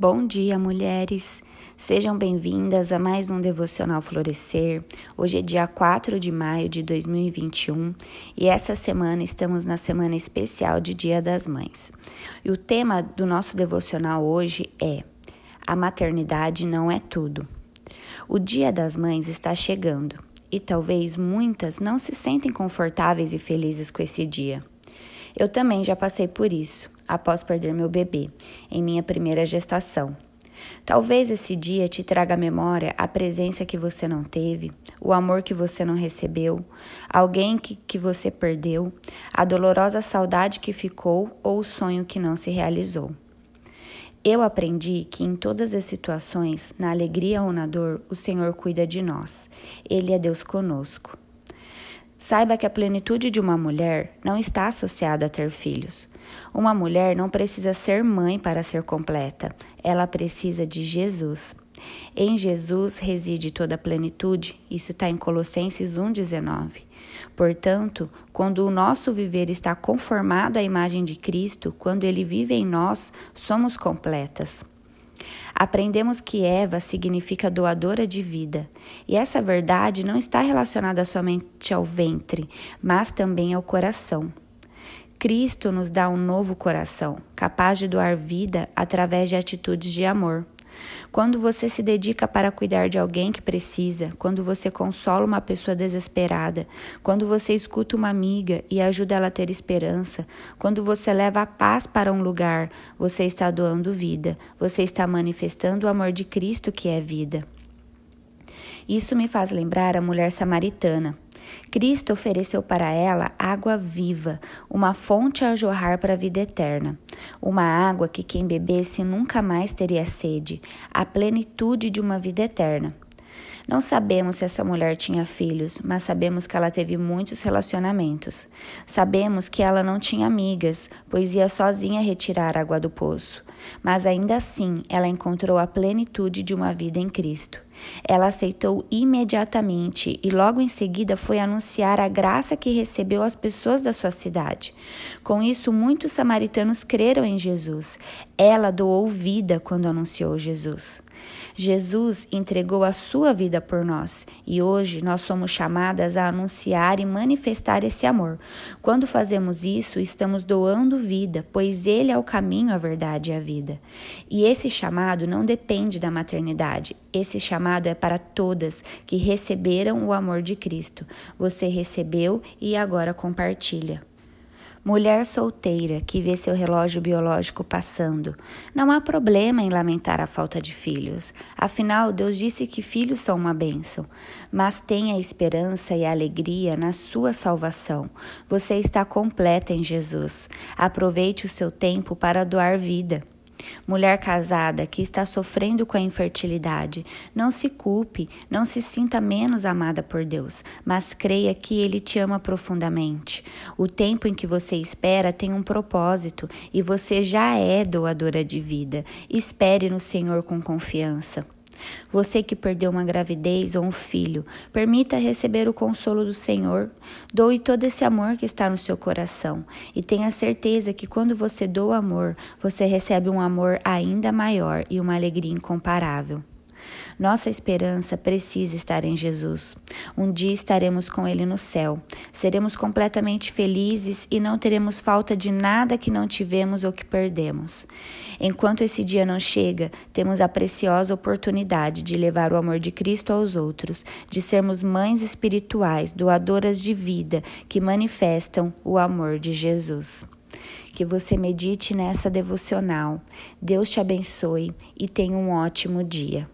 Bom dia, mulheres! Sejam bem-vindas a mais um Devocional Florescer. Hoje é dia 4 de maio de 2021 e essa semana estamos na semana especial de Dia das Mães. E o tema do nosso devocional hoje é: A maternidade não é tudo. O Dia das Mães está chegando e talvez muitas não se sentem confortáveis e felizes com esse dia. Eu também já passei por isso após perder meu bebê, em minha primeira gestação. Talvez esse dia te traga à memória a presença que você não teve, o amor que você não recebeu, alguém que, que você perdeu, a dolorosa saudade que ficou ou o sonho que não se realizou. Eu aprendi que em todas as situações, na alegria ou na dor, o Senhor cuida de nós. Ele é Deus conosco. Saiba que a plenitude de uma mulher não está associada a ter filhos. Uma mulher não precisa ser mãe para ser completa, ela precisa de Jesus. Em Jesus reside toda a plenitude, isso está em Colossenses 1,19. Portanto, quando o nosso viver está conformado à imagem de Cristo, quando ele vive em nós, somos completas. Aprendemos que Eva significa doadora de vida, e essa verdade não está relacionada somente ao ventre, mas também ao coração. Cristo nos dá um novo coração, capaz de doar vida através de atitudes de amor. Quando você se dedica para cuidar de alguém que precisa, quando você consola uma pessoa desesperada, quando você escuta uma amiga e ajuda ela a ter esperança, quando você leva a paz para um lugar, você está doando vida, você está manifestando o amor de Cristo que é vida. Isso me faz lembrar a mulher samaritana. Cristo ofereceu para ela água viva, uma fonte a jorrar para a vida eterna. Uma água que quem bebesse nunca mais teria sede, a plenitude de uma vida eterna. Não sabemos se essa mulher tinha filhos, mas sabemos que ela teve muitos relacionamentos. Sabemos que ela não tinha amigas, pois ia sozinha retirar água do poço. Mas ainda assim, ela encontrou a plenitude de uma vida em Cristo. Ela aceitou imediatamente e logo em seguida foi anunciar a graça que recebeu às pessoas da sua cidade. Com isso, muitos samaritanos creram em Jesus. Ela doou vida quando anunciou Jesus. Jesus entregou a sua vida por nós e hoje nós somos chamadas a anunciar e manifestar esse amor. Quando fazemos isso, estamos doando vida, pois Ele é o caminho, a verdade e a vida. E esse chamado não depende da maternidade, esse chamado é para todas que receberam o amor de Cristo. Você recebeu e agora compartilha. Mulher solteira que vê seu relógio biológico passando. Não há problema em lamentar a falta de filhos. Afinal, Deus disse que filhos são uma bênção. Mas tenha esperança e alegria na sua salvação. Você está completa em Jesus. Aproveite o seu tempo para doar vida. Mulher casada que está sofrendo com a infertilidade, não se culpe, não se sinta menos amada por Deus, mas creia que Ele te ama profundamente. O tempo em que você espera tem um propósito e você já é doadora de vida. Espere no Senhor com confiança. Você que perdeu uma gravidez ou um filho, permita receber o consolo do Senhor. Doe todo esse amor que está no seu coração e tenha certeza que quando você doa amor, você recebe um amor ainda maior e uma alegria incomparável. Nossa esperança precisa estar em Jesus. Um dia estaremos com Ele no céu. Seremos completamente felizes e não teremos falta de nada que não tivemos ou que perdemos. Enquanto esse dia não chega, temos a preciosa oportunidade de levar o amor de Cristo aos outros, de sermos mães espirituais, doadoras de vida, que manifestam o amor de Jesus. Que você medite nessa devocional. Deus te abençoe e tenha um ótimo dia.